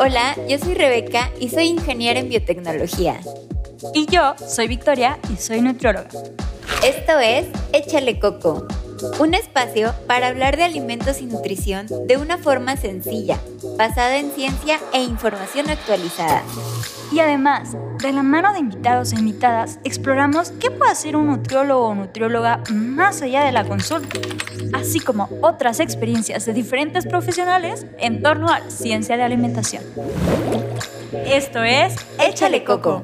Hola, yo soy Rebeca y soy ingeniera en biotecnología. Y yo soy Victoria y soy nutrióloga. Esto es Échale Coco, un espacio para hablar de alimentos y nutrición de una forma sencilla, basada en ciencia e información actualizada. Y además, de la mano de invitados e invitadas, exploramos qué puede hacer un nutriólogo o nutrióloga más allá de la consulta, así como otras experiencias de diferentes profesionales en torno a la ciencia de alimentación. Esto es Échale Coco.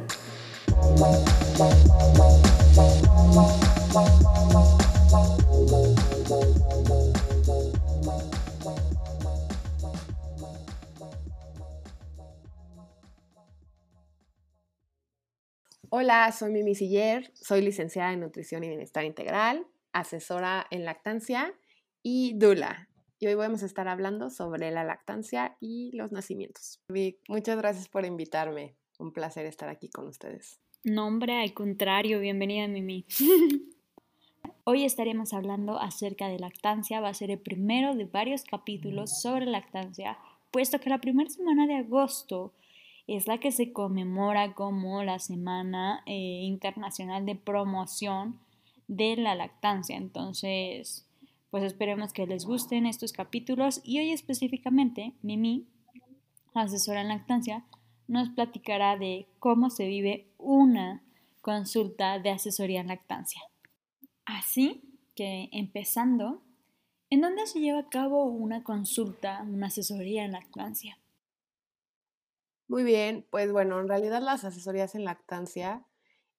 Hola, soy Mimi Siller, soy licenciada en Nutrición y Bienestar Integral, asesora en lactancia y Dula. Y hoy vamos a estar hablando sobre la lactancia y los nacimientos. Vic, muchas gracias por invitarme. Un placer estar aquí con ustedes. No, hombre, al contrario, bienvenida Mimi. Hoy estaremos hablando acerca de lactancia, va a ser el primero de varios capítulos sobre lactancia, puesto que la primera semana de agosto es la que se conmemora como la Semana eh, Internacional de Promoción de la Lactancia. Entonces, pues esperemos que les gusten estos capítulos y hoy específicamente Mimi, asesora en lactancia, nos platicará de cómo se vive una consulta de asesoría en lactancia. Así que empezando, ¿en dónde se lleva a cabo una consulta, una asesoría en lactancia? Muy bien, pues bueno, en realidad las asesorías en lactancia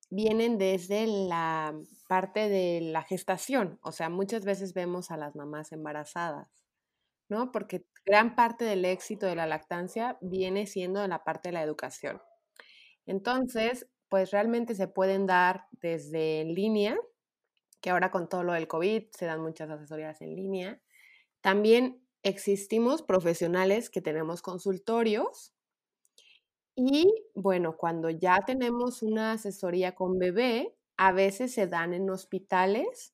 vienen desde la parte de la gestación, o sea, muchas veces vemos a las mamás embarazadas, ¿no? Porque gran parte del éxito de la lactancia viene siendo de la parte de la educación. Entonces, pues realmente se pueden dar desde en línea, que ahora con todo lo del COVID se dan muchas asesorías en línea. También existimos profesionales que tenemos consultorios y bueno, cuando ya tenemos una asesoría con bebé, a veces se dan en hospitales,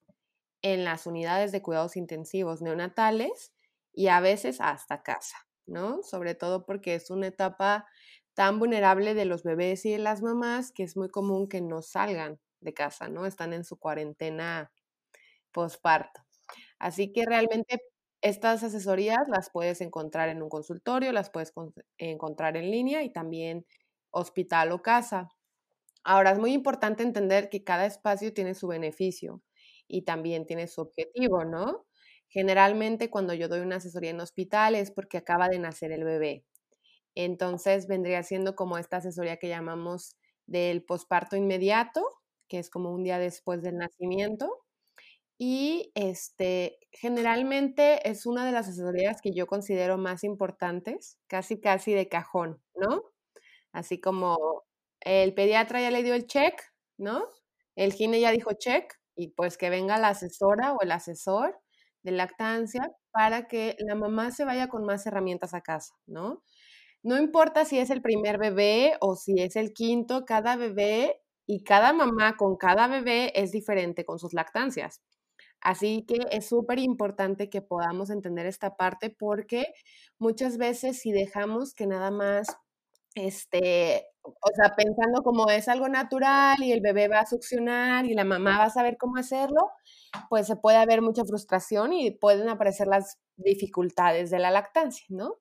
en las unidades de cuidados intensivos neonatales y a veces hasta casa, ¿no? Sobre todo porque es una etapa tan vulnerable de los bebés y de las mamás que es muy común que no salgan de casa, ¿no? Están en su cuarentena postparto. Así que realmente estas asesorías las puedes encontrar en un consultorio, las puedes encontrar en línea y también hospital o casa. Ahora, es muy importante entender que cada espacio tiene su beneficio y también tiene su objetivo, ¿no? Generalmente cuando yo doy una asesoría en hospital es porque acaba de nacer el bebé. Entonces vendría siendo como esta asesoría que llamamos del posparto inmediato, que es como un día después del nacimiento, y este, generalmente es una de las asesorías que yo considero más importantes, casi casi de cajón, ¿no? Así como el pediatra ya le dio el check, ¿no? El gine ya dijo check y pues que venga la asesora o el asesor de lactancia para que la mamá se vaya con más herramientas a casa, ¿no? No importa si es el primer bebé o si es el quinto, cada bebé y cada mamá con cada bebé es diferente con sus lactancias. Así que es súper importante que podamos entender esta parte porque muchas veces si dejamos que nada más, este, o sea, pensando como es algo natural y el bebé va a succionar y la mamá va a saber cómo hacerlo, pues se puede haber mucha frustración y pueden aparecer las dificultades de la lactancia, ¿no?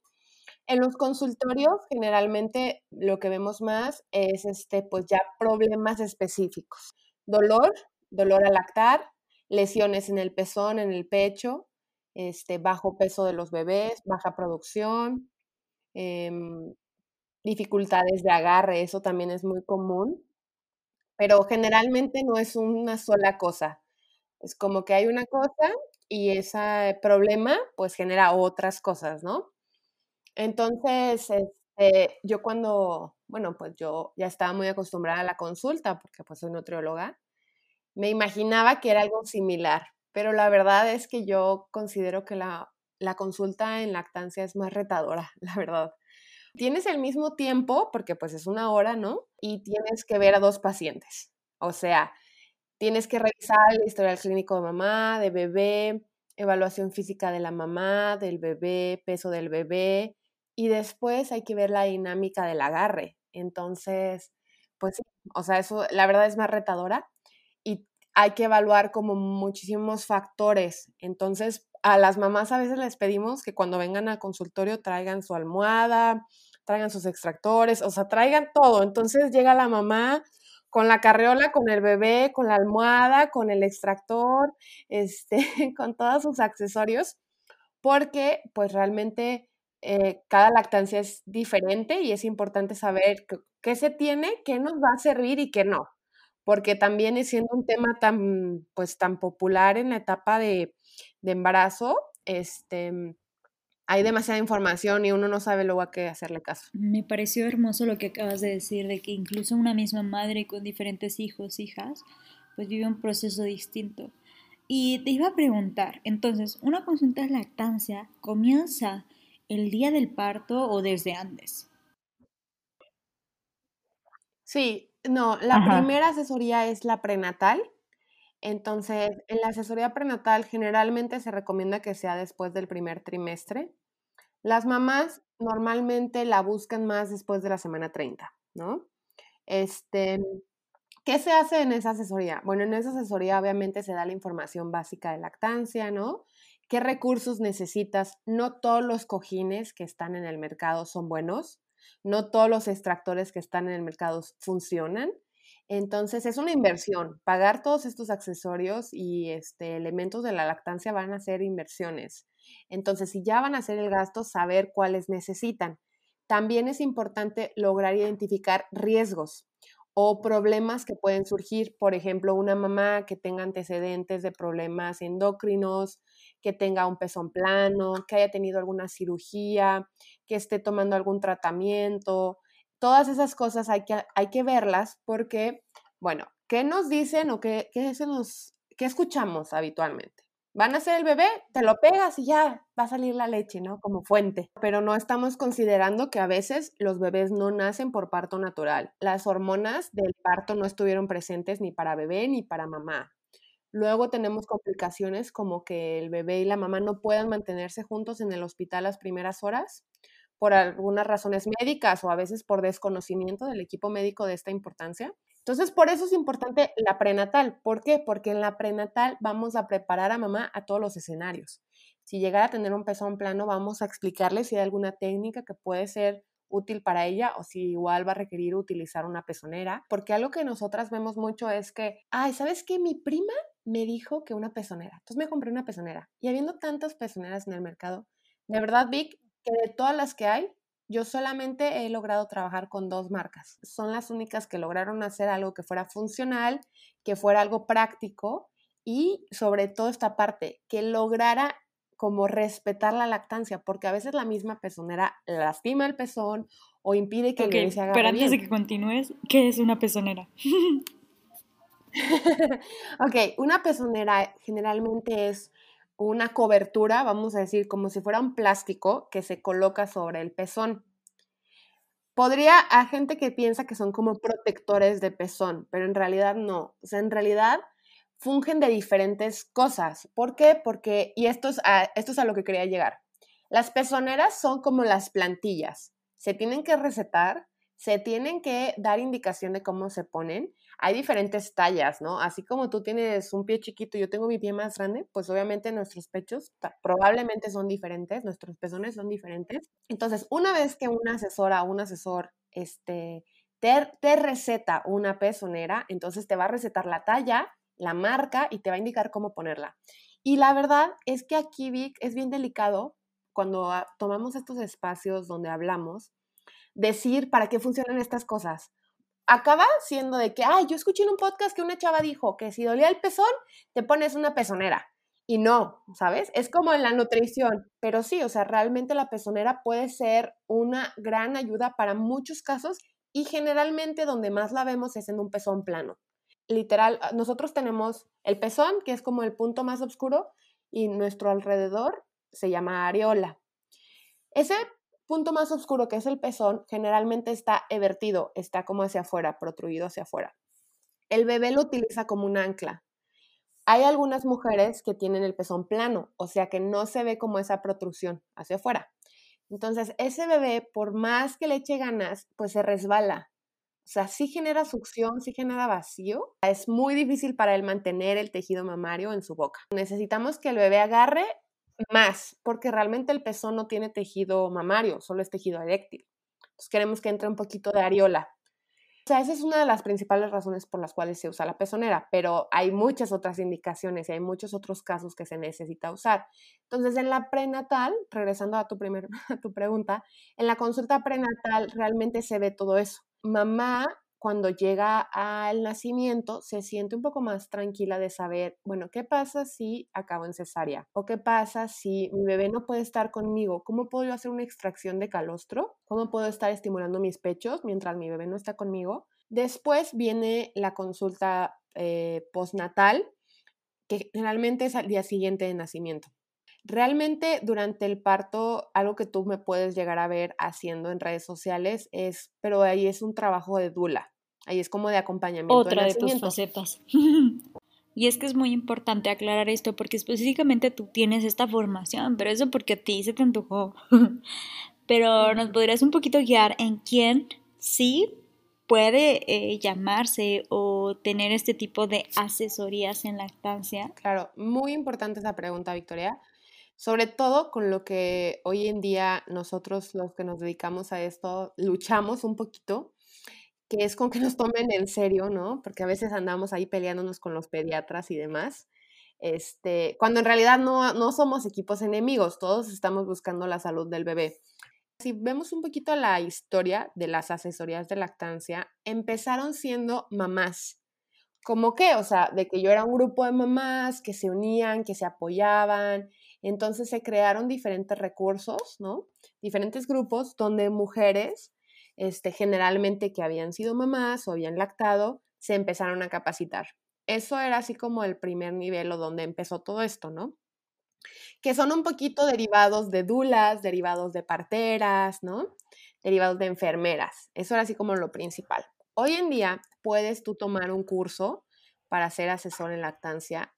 En los consultorios generalmente lo que vemos más es este, pues ya problemas específicos. Dolor, dolor al lactar, lesiones en el pezón, en el pecho, este, bajo peso de los bebés, baja producción, em, dificultades de agarre, eso también es muy común, pero generalmente no es una sola cosa. Es como que hay una cosa y ese problema pues genera otras cosas, ¿no? Entonces, este, yo cuando, bueno, pues yo ya estaba muy acostumbrada a la consulta porque pues soy nutrióloga, me imaginaba que era algo similar, pero la verdad es que yo considero que la, consulta en lactancia es más retadora, la verdad. Tienes el mismo tiempo, porque pues es una hora, ¿no? Y tienes que ver a dos pacientes. O sea, tienes que revisar el historial clínico de mamá, de bebé, evaluación física de la mamá, del bebé, peso del bebé y después hay que ver la dinámica del agarre. Entonces, pues sí, o sea, eso la verdad es más retadora hay que evaluar como muchísimos factores. Entonces, a las mamás a veces les pedimos que cuando vengan al consultorio traigan su almohada, traigan sus extractores, o sea, traigan todo. Entonces llega la mamá con la carreola, con el bebé, con la almohada, con el extractor, este, con todos sus accesorios, porque pues realmente eh, cada lactancia es diferente y es importante saber qué se tiene, qué nos va a servir y qué no, porque también es siendo un tema tan, pues, tan popular en la etapa de, de embarazo, este, hay demasiada información y uno no sabe luego a qué hacerle caso. Me pareció hermoso lo que acabas de decir, de que incluso una misma madre con diferentes hijos, hijas, pues vive un proceso distinto. Y te iba a preguntar, entonces, ¿una consulta de lactancia comienza el día del parto o desde antes? Sí, no, la primera asesoría es la prenatal. Entonces, en la asesoría prenatal generalmente se recomienda que sea después del primer trimestre. Las mamás normalmente la buscan más después de la semana 30, ¿no? Este, ¿Qué se hace en esa asesoría? Bueno, en esa asesoría obviamente se da la información básica de lactancia, ¿no? ¿Qué recursos necesitas? No todos los cojines que están en el mercado son buenos, no todos los extractores que están en el mercado funcionan. Entonces es una inversión. Pagar todos estos accesorios y este, elementos de la lactancia van a ser inversiones. Entonces, si ya van a hacer el gasto, saber cuáles necesitan. También es importante lograr identificar riesgos o problemas que pueden surgir. Por ejemplo, una mamá que tenga antecedentes de problemas endocrinos, que tenga un pezón plano, que haya tenido alguna cirugía, que esté tomando algún tratamiento. Todas esas cosas hay que, hay que verlas porque, bueno, ¿qué nos dicen o qué, qué, nos, escuchamos habitualmente? van a hacer el bebé, te lo pegas y ya va a salir la leche, ¿no? Como fuente. Pero no estamos considerando que a veces los bebés no nacen por parto natural. Las hormonas del parto no estuvieron presentes ni para bebé ni para mamá. Luego tenemos complicaciones como que el bebé y la mamá no puedan mantenerse juntos en el hospital las primeras horas por algunas razones médicas o a veces por desconocimiento del equipo médico de esta importancia. Entonces, por eso es importante la prenatal. ¿Por qué? Porque en la prenatal vamos a preparar a mamá a todos los escenarios. Si llegara a tener un pezón plano, vamos a explicarle si hay alguna técnica que puede ser útil para ella o si igual va a requerir utilizar una pezonera. Porque algo que nosotras vemos mucho es que, ay, ¿sabes qué? Mi prima me dijo que una pezonera. Entonces me compré una pezonera. Y habiendo tantas pezoneras en el mercado, de verdad, Vic, que de todas las que hay, yo solamente he logrado trabajar con dos marcas. Son las únicas que lograron hacer algo que fuera funcional, que fuera algo práctico y sobre todo esta parte, que lograra como respetar la lactancia, porque a veces la misma pezonera lastima el pezón o impide que el bebé se haga Pero antes de que continúes, ¿qué es una pezonera? ok, una pezonera generalmente es una cobertura, vamos a decir, como si fuera un plástico que se coloca sobre el pezón. Podría, a gente que piensa que son como protectores de pezón, pero en realidad no. O sea, en realidad fungen de diferentes cosas. ¿Por qué? Porque, y esto es esto es a lo que quería llegar. Las pezoneras son como las plantillas. Se tienen que recetar, se tienen que dar indicación de cómo se ponen. Hay diferentes tallas, ¿no? Así como tú tienes un pie chiquito y yo tengo mi pie más grande, pues obviamente nuestros pechos probablemente son diferentes, nuestros pezones son diferentes. Entonces, una vez que una asesora o un asesor este, te, te receta una pezonera, entonces te va a recetar la talla, la marca y te va a indicar cómo ponerla. Y la verdad es que aquí, Vic, es bien delicado cuando tomamos estos espacios donde hablamos, decir para qué funcionan estas cosas. Acaba siendo de que, ay, yo escuché en un podcast que una chava dijo que si dolía el pezón, te pones una pezonera. Y no, ¿sabes? Es como en la nutrición. Pero sí, o sea, realmente la pezonera puede ser una gran ayuda para muchos casos y generalmente donde más la vemos es en un pezón plano. Literal, ah, nosotros tenemos el pezón, que es como el punto más oscuro, y nuestro alrededor se llama areola. Ese punto más oscuro, que es el pezón, generalmente está evertido, está como hacia afuera, protruido hacia afuera. El bebé lo utiliza como un ancla. Hay algunas mujeres que tienen el pezón plano, o sea que no se ve como esa protrusión hacia afuera. Entonces, ese bebé, por más que le eche ganas, pues se resbala. O sea, sí genera succión, sí genera vacío. Es muy difícil para él mantener el tejido mamario en su boca. Necesitamos que el bebé agarre más, porque realmente el pezón no tiene tejido mamario, solo es tejido eréctil. Entonces queremos que entre un poquito de areola. O sea, esa es una de las principales razones por las cuales se usa la pezonera, pero hay muchas otras indicaciones y hay muchos otros casos que se necesita usar. Entonces, en la prenatal, regresando a tu, primer, a tu pregunta, en la consulta prenatal realmente se ve todo eso. Mamá cuando llega al nacimiento se siente un poco más tranquila de saber, bueno, ¿qué pasa si acabo en cesárea? ¿O qué pasa si mi bebé no puede estar conmigo? ¿Cómo puedo yo hacer una extracción de calostro? ¿Cómo puedo estar estimulando mis pechos mientras mi bebé no está conmigo? Después viene la consulta eh, postnatal, que generalmente es al día siguiente de nacimiento. Realmente durante el parto, algo que tú me puedes llegar a ver haciendo en redes sociales es, pero ahí es un trabajo de dula, ahí es como de acompañamiento. Otra de, tus facetas. y es que es muy importante aclarar esto porque específicamente tú tienes esta formación, pero eso porque a ti se te antojó. pero nos podrías un poquito guiar en quién sí puede eh, llamarse o tener este tipo de asesorías en lactancia? Claro, muy importante esa pregunta, Victoria, sobre todo con lo que hoy en día nosotros los que nos dedicamos a esto luchamos un poquito, que es con que nos tomen en serio, ¿no? Porque a veces andamos ahí peleándonos con los pediatras y demás. Este, cuando en realidad no, no somos equipos enemigos, todos estamos buscando la salud del bebé. Si vemos un poquito la historia de las asesorías de lactancia, empezaron siendo mamás. ¿Cómo qué? O sea, de que yo era un grupo de mamás que se unían, que se apoyaban, entonces se crearon diferentes recursos, ¿no? Diferentes grupos donde mujeres, este, generalmente que habían sido mamás o habían lactado, se empezaron a capacitar. Eso era así como el primer nivel o donde empezó todo esto, ¿no? Que son un poquito derivados de dulas, derivados de parteras, ¿no? Derivados de enfermeras. Eso era así como lo principal. Hoy en día puedes tú tomar un curso para ser asesor en lactancia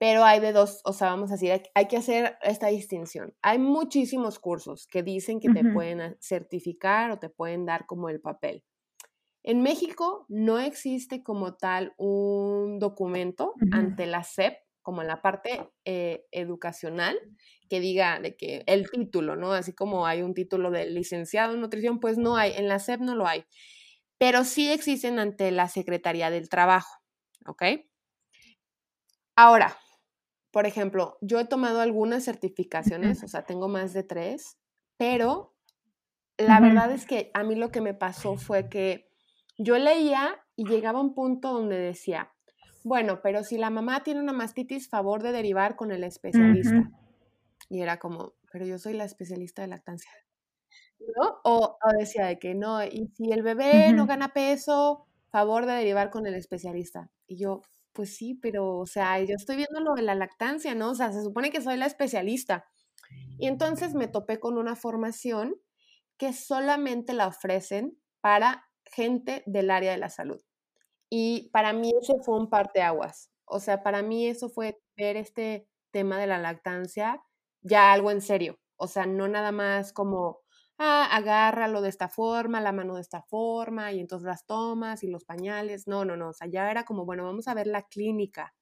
pero hay de dos, o sea, vamos a decir, hay, que hacer esta distinción. Hay muchísimos cursos que dicen que te pueden certificar o te pueden dar como el papel. En México no existe como tal un documento ante la SEP, como en la parte eh, educacional, que diga de que el título, ¿no? Así como hay un título de licenciado en nutrición, pues no hay, en la SEP no lo hay, pero sí existen ante la Secretaría del Trabajo, ¿ok? Ahora, por ejemplo, yo he tomado algunas certificaciones, o sea, tengo más de tres, pero la verdad es que a mí lo que me pasó fue que yo leía y llegaba a un punto donde decía, bueno, pero si la mamá tiene una mastitis, favor de derivar con el especialista. Y era como, pero yo soy la especialista de lactancia. ¿No? O, decía de que no, y si el bebé no gana peso, favor de derivar con el especialista. Y yo, pues sí, pero, o sea, yo estoy viendo lo de la lactancia, ¿no? O sea, se supone que soy la especialista. Y entonces me topé con una formación que solamente la ofrecen para gente del área de la salud. Y para mí eso fue un parteaguas. O sea, para mí eso fue ver este tema de la lactancia ya algo en serio. O sea, no nada más como, ah, agárralo de esta forma, la mano de esta forma, y entonces las tomas y los pañales. No, no, no. O sea, ya era como, bueno, vamos a ver la clínica,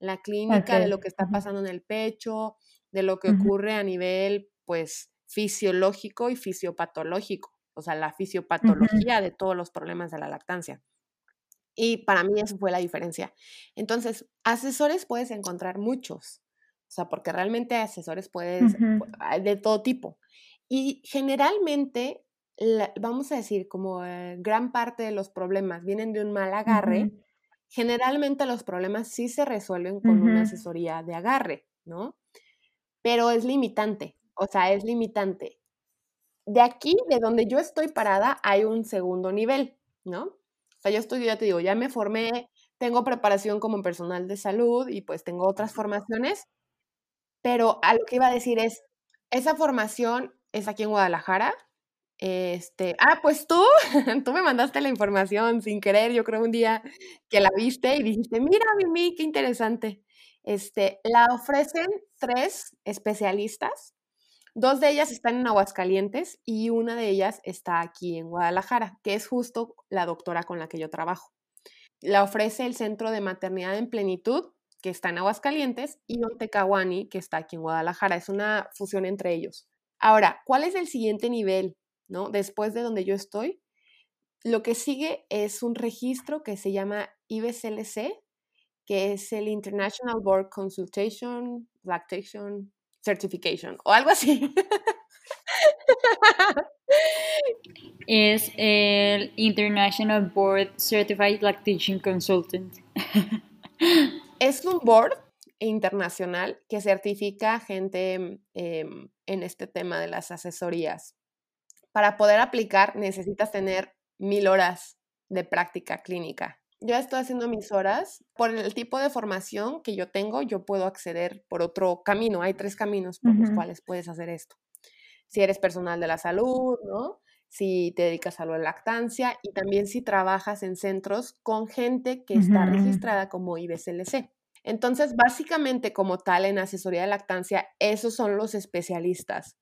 la clínica de lo que está pasando en el pecho, de lo que ocurre a nivel, pues, fisiológico y fisiopatológico. O sea, la fisiopatología de todos los problemas de la lactancia. Y para mí eso fue la diferencia. Entonces, asesores puedes encontrar muchos. O sea, porque realmente asesores puedes, de todo tipo. Y generalmente, vamos a decir, como eh, gran parte de los problemas vienen de un mal agarre, generalmente los problemas sí se resuelven con una asesoría de agarre, ¿no? Pero es limitante, o sea, es limitante. De aquí, de donde yo estoy parada, hay un segundo nivel, ¿no? O sea, yo estoy, ya te digo, ya me formé, tengo preparación como personal de salud y pues tengo otras formaciones, pero a lo que iba a decir es, esa formación es aquí en Guadalajara. Este, ah, pues tú, tú me mandaste la información sin querer, yo creo un día que la viste y dijiste, mira, Mimi, qué interesante. Este, la ofrecen tres especialistas Dos de ellas están en Aguascalientes y una de ellas está aquí en Guadalajara, que es justo la doctora con la que yo trabajo. La ofrece el Centro de Maternidad en Plenitud, que está en Aguascalientes, y Ontecawani, que está aquí en Guadalajara. Es una fusión entre ellos. Ahora, ¿cuál es el siguiente nivel? ¿no? Después de donde yo estoy, lo que sigue es un registro que se llama IBCLC, que es el International Board Consultation Lactation Certification o algo así. Es el International Board Certified Lactation Consultant. Es un board internacional que certifica gente em, en este tema de las asesorías. Para poder aplicar necesitas tener mil horas de práctica clínica. Yo estoy haciendo mis horas. Por el tipo de formación que yo tengo, yo puedo acceder por otro camino. Hay tres caminos por los cuales puedes hacer esto. Si eres personal de la salud, ¿no? Si te dedicas a la lactancia y también si trabajas en centros con gente que está registrada como IBCLC. Entonces, básicamente como tal en asesoría de lactancia, esos son los especialistas.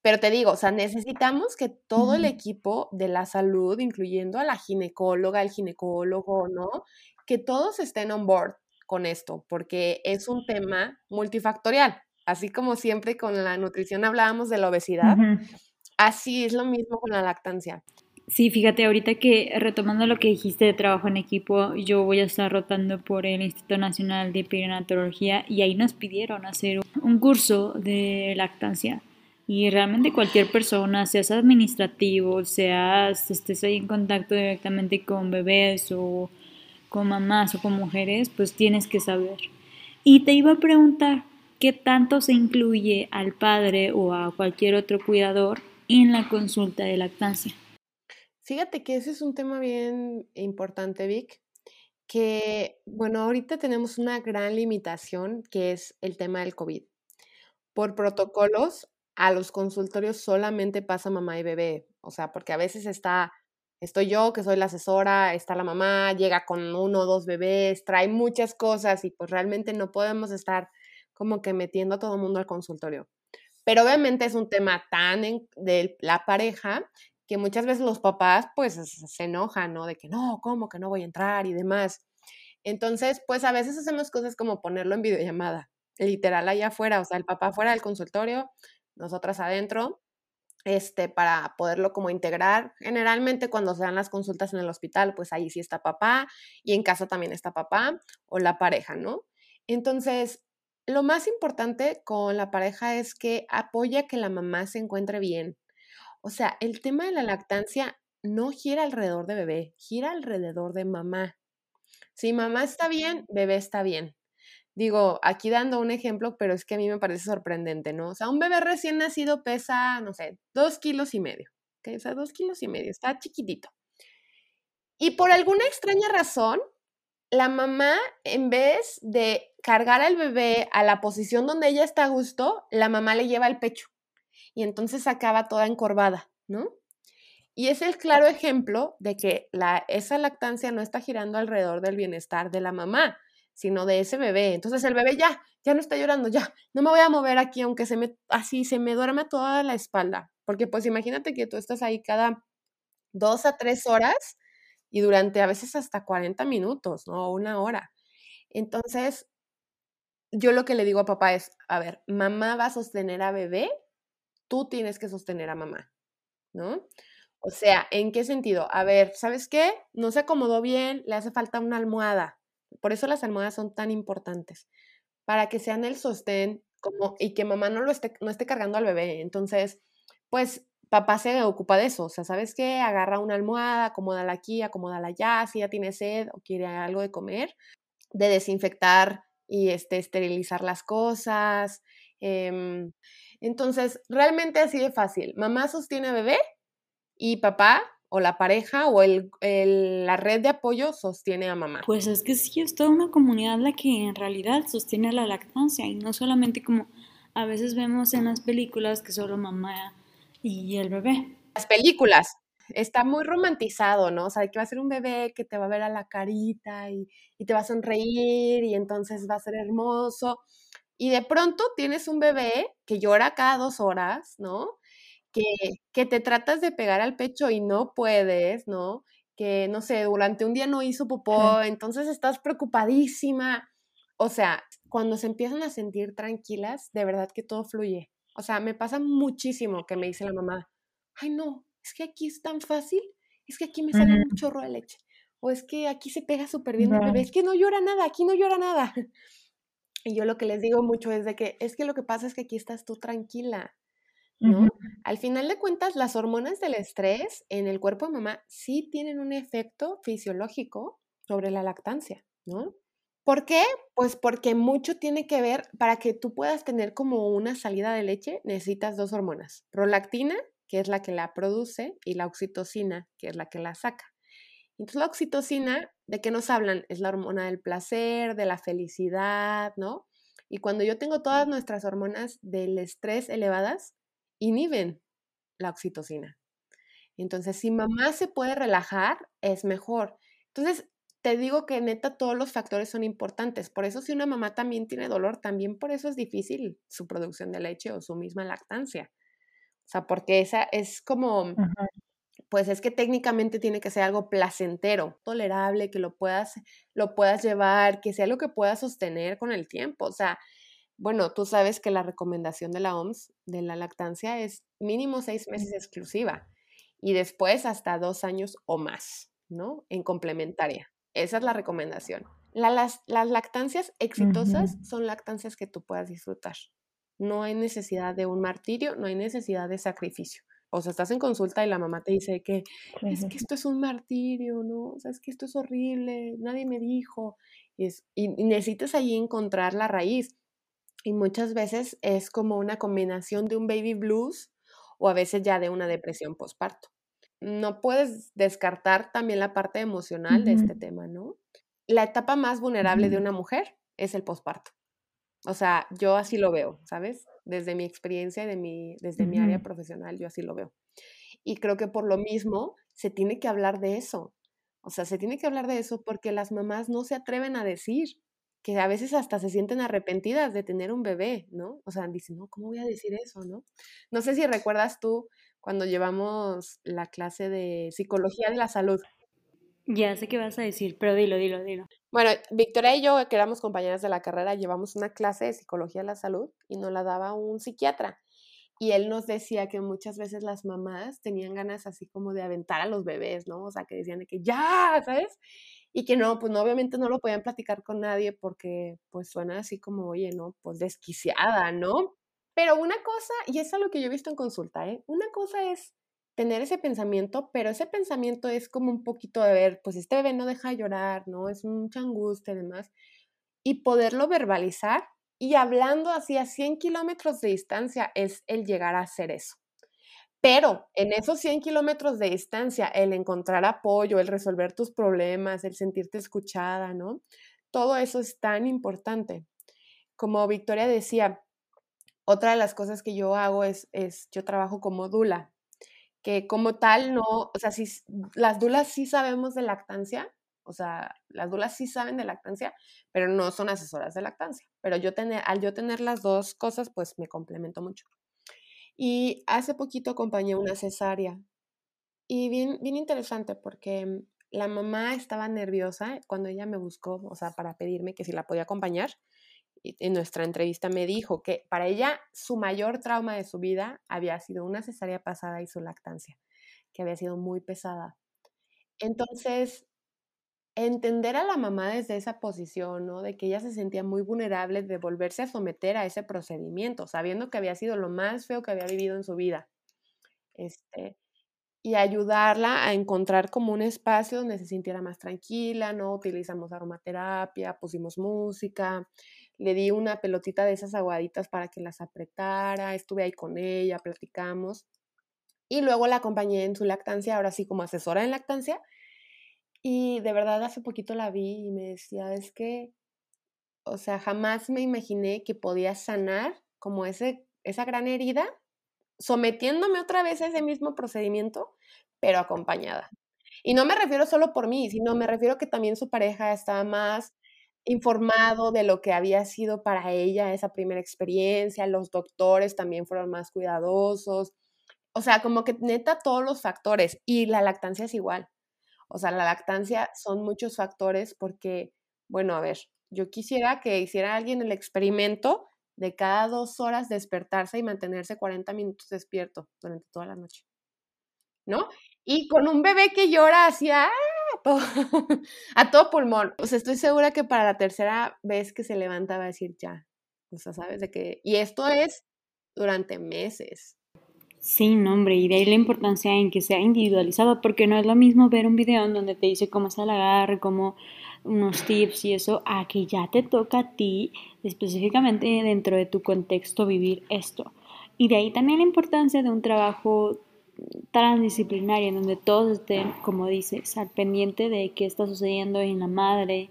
Pero te digo, o sea, necesitamos que todo el equipo de la salud, incluyendo a la ginecóloga, el ginecólogo, ¿no? Que todos estén on board con esto, porque es un tema multifactorial. Así como siempre con la nutrición hablábamos de la obesidad, así es lo mismo con la lactancia. Sí, fíjate, ahorita que retomando lo que dijiste de trabajo en equipo, yo voy a estar rotando por el Instituto Nacional de Perinatología y ahí nos pidieron hacer un curso de lactancia. Y realmente cualquier persona, seas administrativo, seas, estés ahí en contacto directamente con bebés o con mamás o con mujeres, pues tienes que saber. Y te iba a preguntar, ¿qué tanto se incluye al padre o a cualquier otro cuidador en la consulta de lactancia? Fíjate que ese es un tema bien importante, Vic, que, bueno, ahorita tenemos una gran limitación que es el tema del COVID. Por protocolos, a los consultorios solamente pasa mamá y bebé, o sea, porque a veces está, estoy yo, que soy la asesora, está la mamá, llega con uno o dos bebés, trae muchas cosas y pues realmente no podemos estar como que metiendo a todo el mundo al consultorio. Pero obviamente es un tema tan de la pareja que muchas veces los papás pues se enojan, ¿no? De que no, ¿cómo que no voy a entrar y demás. Entonces, pues a veces hacemos cosas como ponerlo en videollamada, literal allá afuera, o sea, el papá fuera del consultorio, nosotras adentro, este, para poderlo como integrar. Generalmente cuando se dan las consultas en el hospital, pues ahí sí está papá y en casa también está papá o la pareja, ¿no? Entonces, lo más importante con la pareja es que apoya que la mamá se encuentre bien. O sea, el tema de la lactancia no gira alrededor de bebé, gira alrededor de mamá. Si mamá está bien, bebé está bien. Digo, aquí dando un ejemplo, pero es que a mí me parece sorprendente, ¿no? O sea, un bebé recién nacido pesa, no sé, dos kilos y medio. ¿okay? O sea, dos kilos y medio, está chiquitito. Y por alguna extraña razón, la mamá, en vez de cargar al bebé a la posición donde ella está a gusto, la mamá le lleva el pecho. Y entonces acaba toda encorvada, ¿no? Y es el claro ejemplo de que la, esa lactancia no está girando alrededor del bienestar de la mamá, sino de ese bebé. Entonces el bebé ya, ya no está llorando, ya, no me voy a mover aquí aunque se me, así se me duerma toda la espalda. Porque pues imagínate que tú estás ahí cada dos a tres horas y durante a veces hasta 40 minutos, ¿no? Una hora. Entonces, yo lo que le digo a papá es, a ver, mamá va a sostener a bebé, tú tienes que sostener a mamá, ¿no? O sea, ¿en qué sentido? A ver, ¿sabes qué? No se acomodó bien, le hace falta una almohada. Por eso las almohadas son tan importantes, para que sean el sostén como, y que mamá no lo esté, no esté cargando al bebé. Entonces, pues papá se ocupa de eso. O sea, ¿sabes qué? Agarra una almohada, acomódala aquí, acomódala allá, si ya tiene sed o quiere algo de comer, de desinfectar y este, esterilizar las cosas. Em, entonces, realmente así de fácil. Mamá sostiene a bebé y papá o la pareja o el, la red de apoyo sostiene a mamá. Pues es que sí, es toda una comunidad la que en realidad sostiene la lactancia y no solamente como a veces vemos en las películas que solo mamá y el bebé. Las películas. Está muy romantizado, ¿no? O sea, que va a ser un bebé que te va a ver a la carita y, y te va a sonreír y entonces va a ser hermoso. Y de pronto tienes un bebé que llora cada dos horas, ¿no? Que, que te tratas de pegar al pecho y no puedes, ¿no? Que, no sé, durante un día no hizo popó, entonces estás preocupadísima. O sea, cuando se empiezan a sentir tranquilas, de verdad que todo fluye. O sea, me pasa muchísimo que me dice la mamá, ay no, es que aquí es tan fácil, es que aquí me sale un chorro de leche, o es que aquí se pega súper bien el bebé, es que no llora nada, aquí no llora nada. Y yo lo que les digo mucho es de que es que lo que pasa es que aquí estás tú tranquila, ¿no? Al final de cuentas, las hormonas del estrés en el cuerpo de mamá sí tienen un efecto fisiológico sobre la lactancia, ¿no? ¿Por qué? Pues porque mucho tiene que ver, para que tú puedas tener como una salida de leche, necesitas dos hormonas, prolactina, que es la que la produce, y la oxitocina, que es la que la saca. Entonces la oxitocina, ¿de qué nos hablan? Es la hormona del placer, de la felicidad, ¿no? Y cuando yo tengo todas nuestras hormonas del estrés elevadas, inhiben la oxitocina. Entonces, si mamá se puede relajar, es mejor. Entonces, te digo que neta todos los factores son importantes. Por eso si una mamá también tiene dolor, también por eso es difícil su producción de leche o su misma lactancia. O sea, porque esa es como, pues es que técnicamente tiene que ser algo placentero, tolerable, que lo puedas, lo puedas llevar, que sea algo que puedas sostener con el tiempo. O sea, bueno, tú sabes que la recomendación de la OMS de la lactancia es mínimo seis meses exclusiva y después hasta dos años o más, ¿no? En complementaria. Esa es la recomendación. las, lactancias exitosas son lactancias que tú puedas disfrutar. No hay necesidad de un martirio, no hay necesidad de sacrificio. O sea, estás en consulta y la mamá te dice que es que esto es un martirio, ¿no? O sea, es que esto es horrible, nadie me dijo. Y, y necesitas ahí encontrar la raíz. Y muchas veces es como una combinación de un baby blues o a veces ya de una depresión postparto no puedes descartar también la parte emocional de este tema, ¿no? La etapa más vulnerable de una mujer es el posparto. O sea, yo así lo veo, ¿sabes? Desde mi experiencia, de mi, desde mi área profesional, yo así lo veo. Y creo que por lo mismo se tiene que hablar de eso. O sea, se tiene que hablar de eso porque las mamás no se atreven a decir que a veces hasta se sienten arrepentidas de tener un bebé, ¿no? O sea, dicen, no, ¿cómo voy a decir eso, no? No sé si recuerdas tú cuando llevamos la clase de psicología de la salud. Ya sé qué vas a decir, pero dilo, dilo, dilo. Bueno, Victoria y yo, que éramos compañeras de la carrera, llevamos una clase de psicología de la salud y nos la daba un psiquiatra. Y él nos decía que muchas veces las mamás tenían ganas así como de aventar a los bebés, ¿no? O sea, que decían de que ya, ¿sabes? Y que no, pues obviamente no lo podían platicar con nadie porque pues suena así como, oye, ¿no? Pues desquiciada, ¿no? Pero una cosa, y es lo que yo he visto en consulta, ¿eh? una cosa es tener ese pensamiento, pero ese pensamiento es como un poquito de ver, pues este bebé no deja de llorar, ¿no? Es mucha angustia y demás. Y poderlo verbalizar y hablando así a 100 kilómetros de distancia es el llegar a hacer eso. Pero en esos 100 kilómetros de distancia, el encontrar apoyo, el resolver tus problemas, el sentirte escuchada, ¿no? Todo eso es tan importante. Como Victoria decía, otra de las cosas que yo hago es, es yo trabajo como dula, que como tal no, o sea, si las dulas sí sabemos de lactancia, o sea, las dulas sí saben de lactancia, pero no son asesoras de lactancia. Pero yo tener, al yo tener las dos cosas, pues me complemento mucho. Y hace poquito acompañé una cesárea y bien, bien interesante porque la mamá estaba nerviosa cuando ella me buscó, o sea, para pedirme que si la podía acompañar en nuestra entrevista me dijo que para ella su mayor trauma de su vida había sido una cesárea pasada y su lactancia, que había sido muy pesada. Entonces, entender a la mamá desde esa posición, ¿no? De que ella se sentía muy vulnerable de volverse a someter a ese procedimiento, sabiendo que había sido lo más feo que había vivido en su vida. Este, y ayudarla a encontrar como un espacio donde se sintiera más tranquila, ¿no? Utilizamos aromaterapia, pusimos música, le di una pelotita de esas aguaditas para que las apretara, estuve ahí con ella, platicamos. Y luego la acompañé en su lactancia, ahora sí como asesora en lactancia. Y de verdad hace poquito la vi y me decía, es que, o sea, jamás me imaginé que podía sanar como ese, esa gran herida, sometiéndome otra vez a ese mismo procedimiento, pero acompañada. Y no me refiero solo por mí, sino me refiero que también su pareja estaba más informado de lo que había sido para ella esa primera experiencia, los doctores también fueron más cuidadosos, o sea, como que neta todos los factores y la lactancia es igual. O sea, la lactancia son muchos factores porque, bueno, a ver, yo quisiera que hiciera alguien el experimento de cada dos horas despertarse y mantenerse 40 minutos despierto durante toda la noche. ¿No? Y con un bebé que llora hacia ¡ah! a todo pulmón. O sea, estoy segura que para la tercera vez que se levanta va a decir ya. O sea, ¿sabes de qué? Y esto es durante meses. Sí, no, hombre, y de ahí la importancia en que sea individualizado, porque no es lo mismo ver un video en donde te dice cómo es el agarre, como unos tips y eso, a que ya te toca a ti específicamente dentro de tu contexto vivir esto. Y de ahí también la importancia de un trabajo transdisciplinario en donde todos estén, como dices, al pendiente de qué está sucediendo en la madre,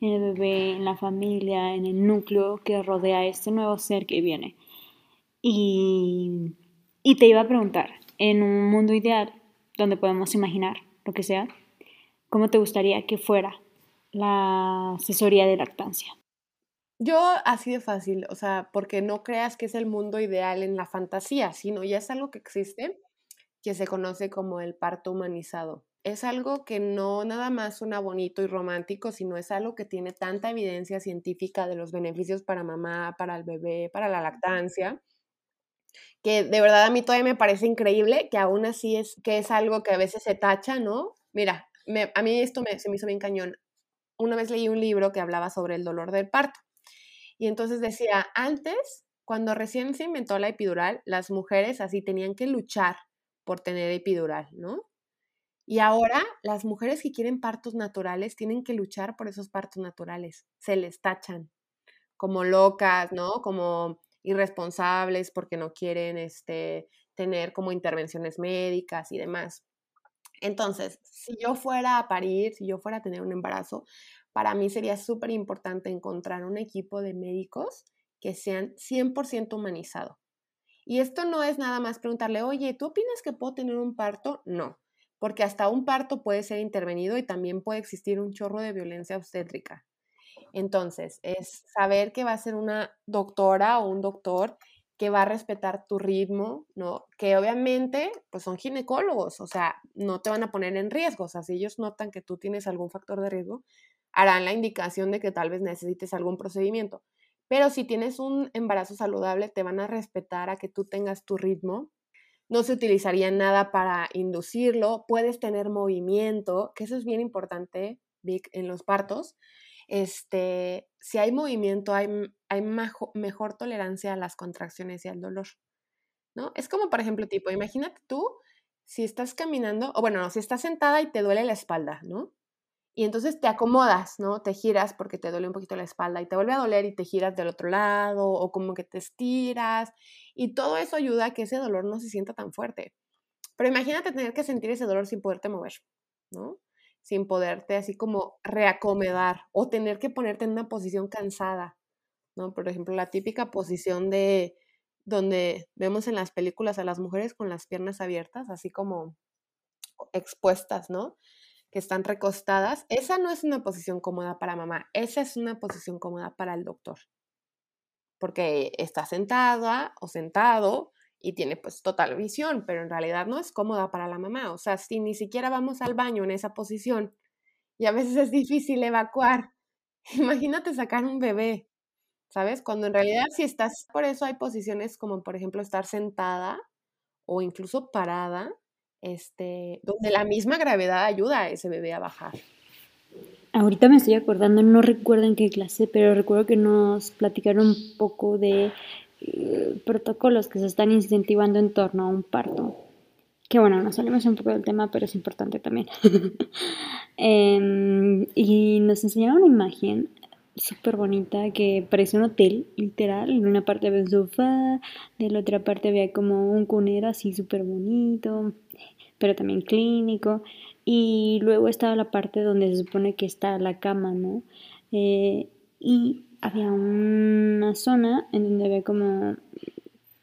en el bebé, en la familia, en el núcleo que rodea a este nuevo ser que viene. Y y te iba a preguntar, en un mundo ideal, donde podemos imaginar lo que sea, ¿cómo te gustaría que fuera la asesoría de lactancia? Yo así de fácil, o sea, porque no creas que es el mundo ideal en la fantasía, sino ya es algo que existe, que se conoce como el parto humanizado. Es algo que no nada más suena bonito y romántico, sino es algo que tiene tanta evidencia científica de los beneficios para mamá, para el bebé, para la lactancia, que de verdad a mí todavía me parece increíble, que aún así es, que es algo que a veces se tacha, ¿no? Mira, a mí esto me, se me hizo bien cañón. Una vez leí un libro que hablaba sobre el dolor del parto. Y entonces decía, antes, cuando recién se inventó la epidural, las mujeres así tenían que luchar por tener epidural, ¿no? Y ahora las mujeres que quieren partos naturales tienen que luchar por esos partos naturales. Se les tachan como locas, ¿no? Como irresponsables porque no quieren este, tener como intervenciones médicas y demás. Entonces, si yo fuera a parir, si yo fuera a tener un embarazo, para mí sería súper importante encontrar un equipo de médicos que sean 100% humanizado. Y esto no es nada más preguntarle, oye, ¿tú opinas que puedo tener un parto? No, porque hasta un parto puede ser intervenido y también puede existir un chorro de violencia obstétrica. Entonces, es saber que va a ser una doctora o un doctor que va a respetar tu ritmo, ¿no? Que obviamente, pues son ginecólogos, o sea, no te van a poner en riesgo, o sea, si ellos notan que tú tienes algún factor de riesgo, harán la indicación de que tal vez necesites algún procedimiento. Pero si tienes un embarazo saludable, te van a respetar a que tú tengas tu ritmo. No se utilizaría nada para inducirlo. Puedes tener movimiento, que eso es bien importante, Vic, en los partos este, si hay movimiento, hay, hay mejor tolerancia a las contracciones y al dolor, ¿no? Es como, por ejemplo, tipo, imagínate tú si estás caminando, o bueno, si estás sentada y te duele la espalda, ¿no? Y entonces te acomodas, ¿no? Te giras porque te duele un poquito la espalda y te vuelve a doler y te giras del otro lado o como que te estiras y todo eso ayuda a que ese dolor no se sienta tan fuerte. Pero imagínate tener que sentir ese dolor sin poderte mover, ¿no? sin poderte así como reacomodar o tener que ponerte en una posición cansada, ¿no? Por ejemplo, la típica posición de donde vemos en las películas a las mujeres con las piernas abiertas, así como expuestas, ¿no? Que están recostadas. Esa no es una posición cómoda para mamá, esa es una posición cómoda para el doctor. Porque está sentada o sentado y tiene pues total visión, pero en realidad no es cómoda para la mamá. O sea, si ni siquiera vamos al baño en esa posición y a veces es difícil evacuar, imagínate sacar un bebé, ¿sabes? Cuando en realidad si estás, por eso hay posiciones como por ejemplo estar sentada o incluso parada, este, donde la misma gravedad ayuda a ese bebé a bajar. Ahorita me estoy acordando, no recuerdo en qué clase, pero recuerdo que nos platicaron un poco de eh, protocolos que se están incentivando en torno a un parto. Que bueno, nos salimos un poco del tema, pero es importante también. Em, y nos enseñaron una imagen súper bonita que parece un hotel, literal. En una parte había un sofá, de la otra parte había como un cunero así súper bonito, pero también clínico. Y luego estaba la parte donde se supone que está la cama, ¿no? Eh, y había una zona en donde había como,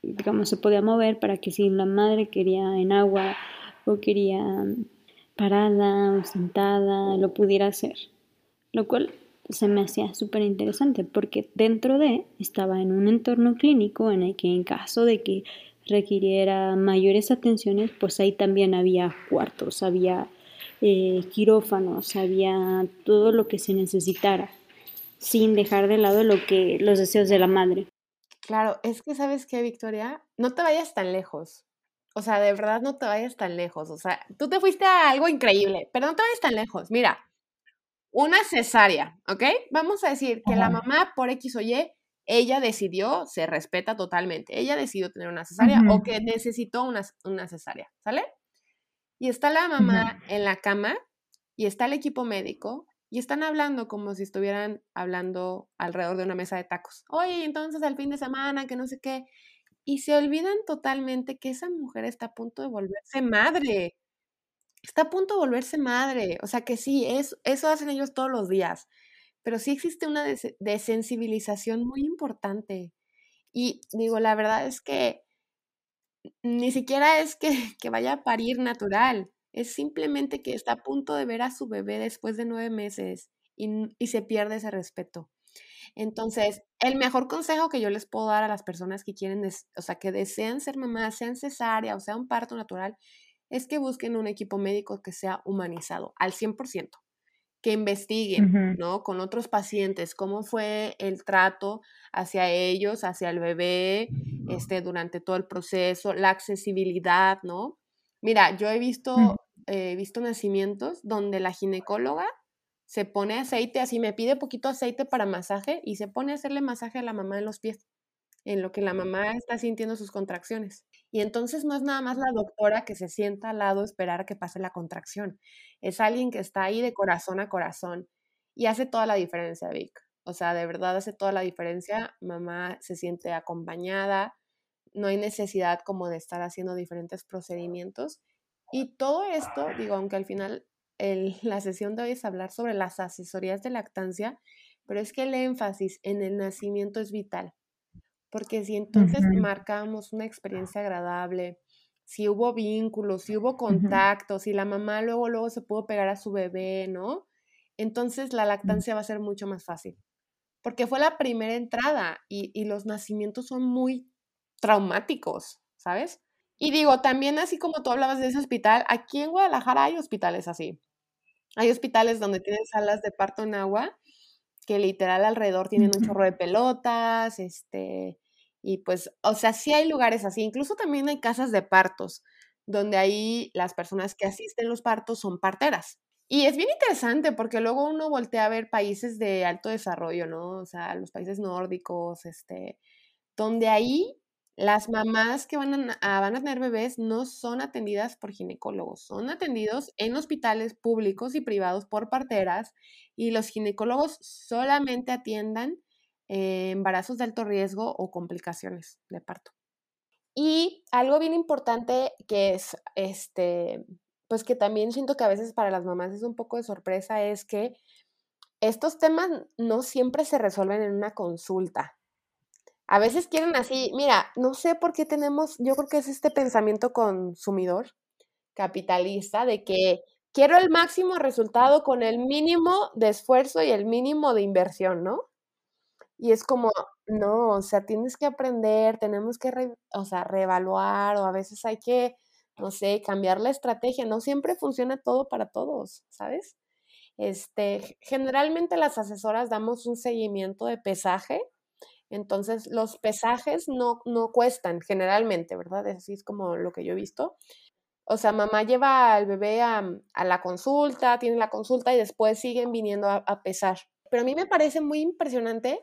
digamos, se podía mover para que si la madre quería en agua o quería parada o sentada, lo pudiera hacer. Lo cual se me hacía súper interesante porque dentro de estaba en un entorno clínico en el que en caso de que requiriera mayores atenciones, pues ahí también había cuartos, había eh, quirófanos, había todo lo que se necesitara, sin dejar de lado lo que los deseos de la madre. Claro, es que sabes qué, Victoria, no te vayas tan lejos. O sea, de verdad no te vayas tan lejos. O sea, tú te fuiste a algo increíble, pero no te vayas tan lejos. Mira, una cesárea, ¿ok? Vamos a decir que la mamá por X o Y, ella decidió, se respeta totalmente, ella decidió tener una cesárea o que necesitó una, una, cesárea, ¿sale? Y está la mamá en la cama y está el equipo médico y están hablando como si estuvieran hablando alrededor de una mesa de tacos. Oye, entonces al fin de semana, que no sé qué. Y se olvidan totalmente que esa mujer está a punto de volverse madre está a punto de volverse madre. O sea que sí, es, eso hacen ellos todos los días. Pero sí existe una desensibilización muy importante. Y digo, la verdad es que ni siquiera es que, vaya a parir natural. Es simplemente que está a punto de ver a su bebé después de nueve meses y, y se pierde ese respeto. Entonces, el mejor consejo que yo les puedo dar a las personas que quieren, o sea, que desean ser mamás, sean cesárea o sea un parto natural, es que busquen un equipo médico que sea humanizado al 100%, que investiguen, ¿no? Con otros pacientes, cómo fue el trato hacia ellos, hacia el bebé, este, durante todo el proceso, la accesibilidad, ¿no? Mira, yo he visto, he visto nacimientos donde la ginecóloga se pone aceite, así me pide poquito aceite para masaje y se pone a hacerle masaje a la mamá en los pies, en lo que la mamá está sintiendo sus contracciones. Y entonces no es nada más la doctora que se sienta al lado a esperar a que pase la contracción. Es alguien que está ahí de corazón a corazón y hace toda la diferencia, Vic. O sea, de verdad hace toda la diferencia. Mamá se siente acompañada, no hay necesidad como de estar haciendo diferentes procedimientos. Y todo esto, digo, aunque al final la sesión de hoy es hablar sobre las asesorías de lactancia, pero es que el énfasis en el nacimiento es vital porque si entonces marcamos una experiencia agradable, si hubo vínculos, si hubo contacto, si la mamá luego, luego se pudo pegar a su bebé, ¿no? Entonces la lactancia va a ser mucho más fácil, porque fue la primera entrada y, y los nacimientos son muy traumáticos, ¿sabes? Y digo, también así como tú hablabas de ese hospital, aquí en Guadalajara hay hospitales así. Hay hospitales donde tienen salas de parto en agua que literal alrededor tienen un chorro de pelotas, este, y pues, o sea, sí hay lugares así, incluso también hay casas de partos, donde ahí las personas que asisten los partos son parteras. Y es bien interesante porque luego uno voltea a ver países de alto desarrollo, ¿no? O sea, los países nórdicos, este, donde ahí las mamás que van a, van a tener bebés no son atendidas por ginecólogos, son atendidos en hospitales públicos y privados por parteras y los ginecólogos solamente atiendan eh, embarazos de alto riesgo o complicaciones de parto. Y algo bien importante que es, este, pues que también siento que a veces para las mamás es un poco de sorpresa, es que estos temas no siempre se resuelven en una consulta. A veces quieren así, mira, no sé por qué tenemos, yo creo que es este pensamiento consumidor capitalista de que quiero el máximo resultado con el mínimo de esfuerzo y el mínimo de inversión, ¿no? Y es como, no, o sea, tienes que aprender, tenemos que, o sea, reevaluar o a veces hay que, no sé, cambiar la estrategia, no siempre funciona todo para todos, ¿sabes? Este, generalmente las asesoras damos un seguimiento de pesaje entonces, los pesajes no, no cuestan generalmente, ¿verdad? Así es como lo que yo he visto. O sea, mamá lleva al bebé a, a la consulta, tiene la consulta y después siguen viniendo a, pesar. Pero a mí me parece muy impresionante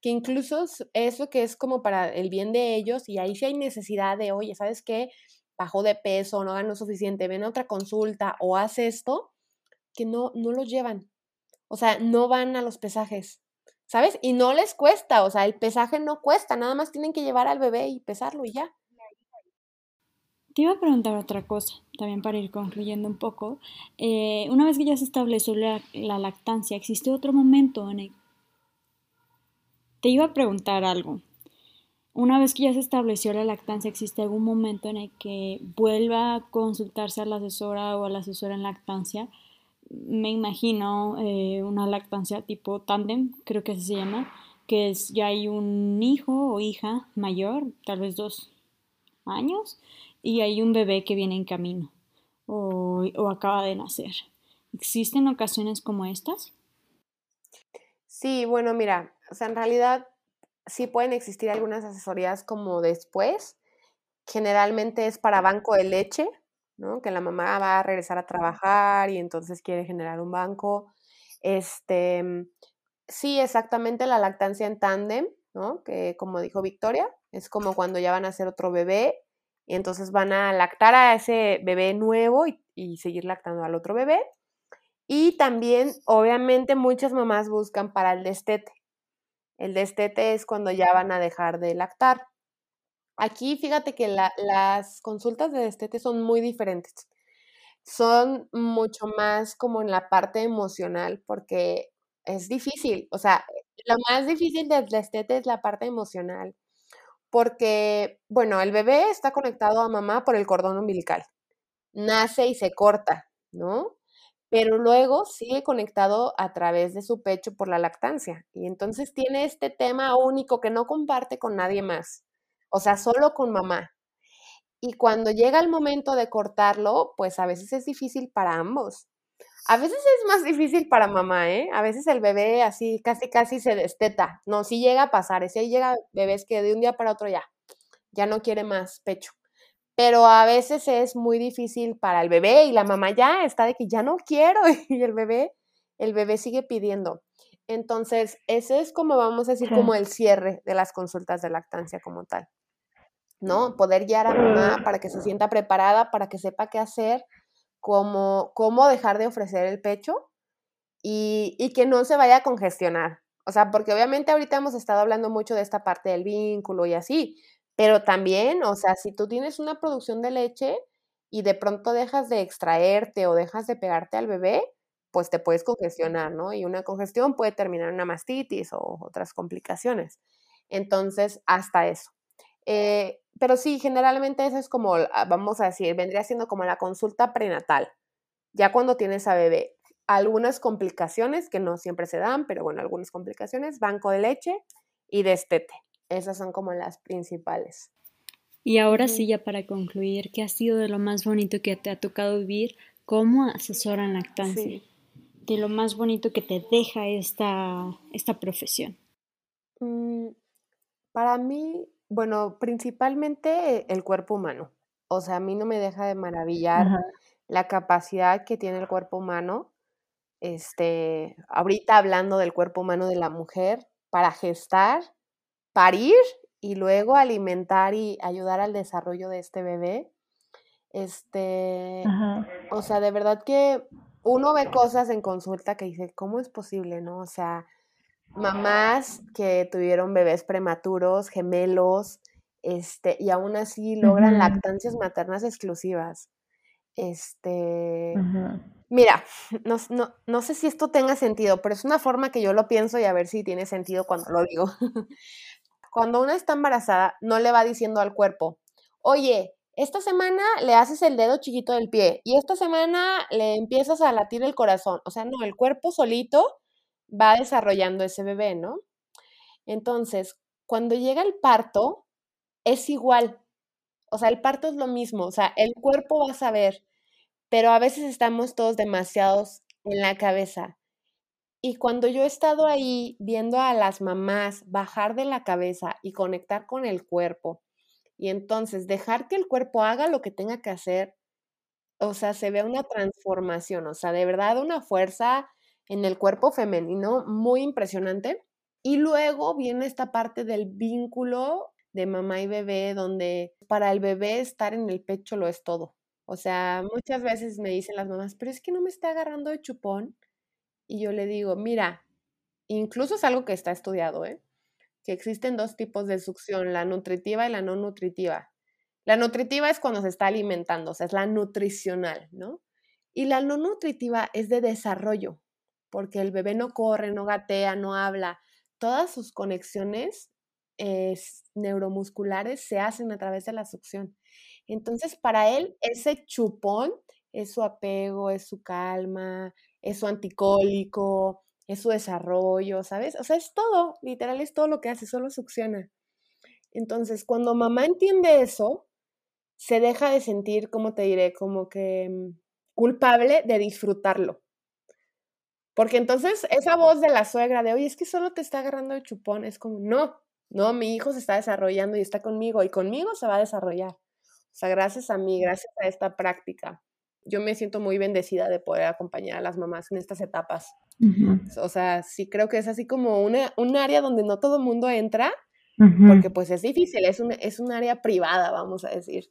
que incluso eso que es como para el bien de ellos y ahí sí hay necesidad de, oye, ¿sabes qué? Bajó de peso, no ganó suficiente, ven a otra consulta o haz esto, que no, no los llevan. O sea, no van a los pesajes. ¿sabes? Y no les cuesta, o sea, el pesaje no cuesta, nada más tienen que llevar al bebé y pesarlo y ya. Te iba a preguntar otra cosa, también para ir concluyendo un poco. Eh, una vez que ya se estableció la, la, lactancia, ¿existe otro momento en el... Te iba a preguntar algo. Una vez que ya se estableció la lactancia, ¿existe algún momento en el que vuelva a consultarse a la asesora o a la asesora en lactancia me imagino eh, una lactancia tipo tandem, creo que así se llama, que es ya hay un hijo o hija mayor, tal vez dos años, y hay un bebé que viene en camino o, o acaba de nacer. ¿Existen ocasiones como estas? Sí, bueno, mira, o sea, en realidad sí pueden existir algunas asesorías como después. Generalmente es para banco de leche, ¿no? Que la mamá va a regresar a trabajar y entonces quiere generar un banco. Este, mm, sí, exactamente la lactancia en tándem, ¿no? Que como dijo Victoria, es como cuando ya van a hacer otro bebé y entonces van a lactar a ese bebé nuevo y, y seguir lactando al otro bebé. Y también, obviamente, muchas mamás buscan para el destete. El destete es cuando ya van a dejar de lactar. Aquí fíjate que las consultas de destete son muy diferentes. Son mucho más como en la parte emocional porque es difícil. O sea, lo más difícil del destete es la parte emocional. Porque, bueno, el bebé está conectado a mamá por el cordón umbilical. Nace y se corta, ¿no? Pero luego sigue conectado a través de su pecho por la lactancia. Y entonces tiene este tema único que no comparte con nadie más o sea, solo con mamá. Y cuando llega el momento de cortarlo, pues a veces es difícil para ambos. A veces es más difícil para mamá, ¿eh? A veces el bebé así casi casi se desteta. No, sí llega a pasar, si ahí llega bebés que de un día para otro ya, ya no quiere más pecho. Pero a veces es muy difícil para el bebé y la mamá ya está de que ya no quiero y el bebé, el bebé sigue pidiendo. Entonces, ese es como vamos a decir como el cierre de las consultas de lactancia como tal. ¿no? Poder guiar a mamá para que se sienta preparada, para que sepa qué hacer, cómo, cómo dejar de ofrecer el pecho y, y, que no se vaya a congestionar. O sea, porque obviamente ahorita hemos estado hablando mucho de esta parte del vínculo y así, pero también, o sea, si tú tienes una producción de leche y de pronto dejas de extraerte o dejas de pegarte al bebé, pues te puedes congestionar, ¿no? Y una congestión puede terminar en una mastitis o otras complicaciones. Entonces, hasta eso. Eh, pero sí, generalmente eso es como, ah, vamos a decir, vendría siendo como la consulta prenatal, ya cuando tienes a bebé. Algunas complicaciones que no siempre se dan, pero bueno, algunas complicaciones, banco de leche y destete. Esas son como las principales. Y ahora sí, ya para concluir, ¿qué ha sido de lo más bonito que te ha tocado vivir como asesora en lactancia? De lo más bonito que te deja esta, esta profesión. Mm, para mí, bueno, principalmente el cuerpo humano. O sea, a mí no me deja de maravillar la capacidad que tiene el cuerpo humano. Este, ahorita hablando del cuerpo humano de la mujer para gestar, parir y luego alimentar y ayudar al desarrollo de este bebé. Este, o sea, de verdad que uno ve cosas en consulta que dice, ¿cómo es posible, no? O sea, mamás que tuvieron bebés prematuros, gemelos, este, y aún así logran lactancias maternas exclusivas. Este, mira, no, no, no, sé si esto tenga sentido, pero es una forma que yo lo pienso y a ver si tiene sentido cuando lo digo. cuando una está embarazada, no le va diciendo al cuerpo, oye, esta semana le haces el dedo chiquito del pie y esta semana le empiezas a latir el corazón. O sea, no, el cuerpo solito va desarrollando ese bebé, ¿no? Entonces, cuando llega el parto, es igual. O sea, el parto es lo mismo, o sea, el cuerpo va a saber, pero a veces estamos todos demasiados en la cabeza. Y cuando yo he estado ahí viendo a las mamás bajar de la cabeza y conectar con el cuerpo, y entonces dejar que el cuerpo haga lo que tenga que hacer, o sea, se ve una transformación, o sea, de verdad una fuerza en el cuerpo femenino muy impresionante. Y luego viene esta parte del vínculo de mamá y bebé, donde para el bebé estar en el pecho lo es todo. O sea, muchas veces me dicen las mamás, pero es que no me está agarrando de chupón. Y yo le digo, mira, incluso es algo que está estudiado, ¿eh? que existen dos tipos de succión, la nutritiva y la no nutritiva. La nutritiva es cuando se está alimentando, o sea, es la nutricional, ¿no? Y la no nutritiva es de desarrollo, porque el bebé no corre, no gatea, no habla. Todas sus conexiones neuromusculares se hacen a través de la succión. Entonces, para él, ese chupón es su apego, es su calma, es su anticólico, es su desarrollo, ¿sabes? O sea, es todo, literal es todo lo que hace, solo succiona. Entonces, cuando mamá entiende eso, se deja de sentir, como te diré, como que mm, culpable de disfrutarlo. Porque entonces esa voz de la suegra de, oye, es que solo te está agarrando el chupón, es como, no, no, mi hijo se está desarrollando y está conmigo y conmigo se va a desarrollar. O sea, gracias a mí, gracias a esta práctica, yo me siento muy bendecida de poder acompañar a las mamás en estas etapas. O sea, sí creo que es así como una, un área donde no todo el mundo entra, porque pues es difícil, es un, es un área privada, vamos a decir.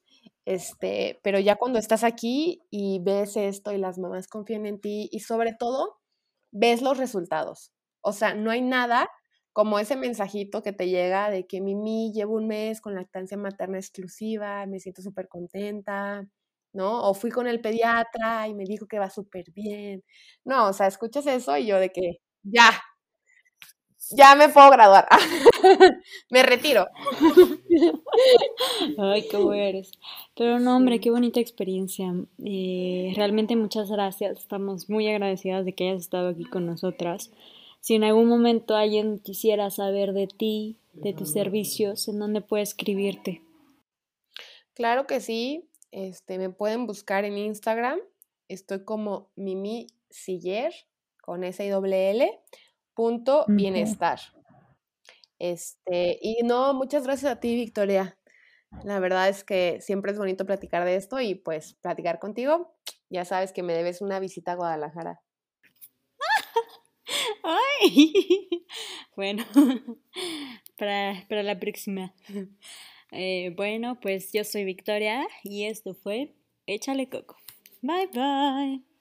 Este, pero ya cuando estás aquí y ves esto y las mamás confían en ti y sobre todo ves los resultados. O sea, no hay nada como ese mensajito que te llega de que Mimi llevo un mes con lactancia materna exclusiva, me siento súper contenta, ¿no? O fui con el pediatra y me dijo que va súper bien. No, o sea, escuchas eso y yo de que ya, ya me puedo graduar. me retiro. Ay, qué eres. Pero no, hombre, qué bonita experiencia. Eh, realmente muchas gracias. Estamos muy agradecidas de que hayas estado aquí con nosotras. Si en algún momento alguien quisiera saber de ti, de tus servicios, ¿en dónde puede escribirte? Claro que sí. Este, me pueden buscar en Instagram. Estoy como Mimi Siller con S y doble L punto bienestar. Este, y no, muchas gracias a ti, Victoria. La verdad es que siempre es bonito platicar de esto y pues platicar contigo. Ya sabes que me debes una visita a Guadalajara. Ay, bueno, para, para la próxima. Eh, bueno, pues yo soy Victoria y esto fue Échale Coco. Bye bye.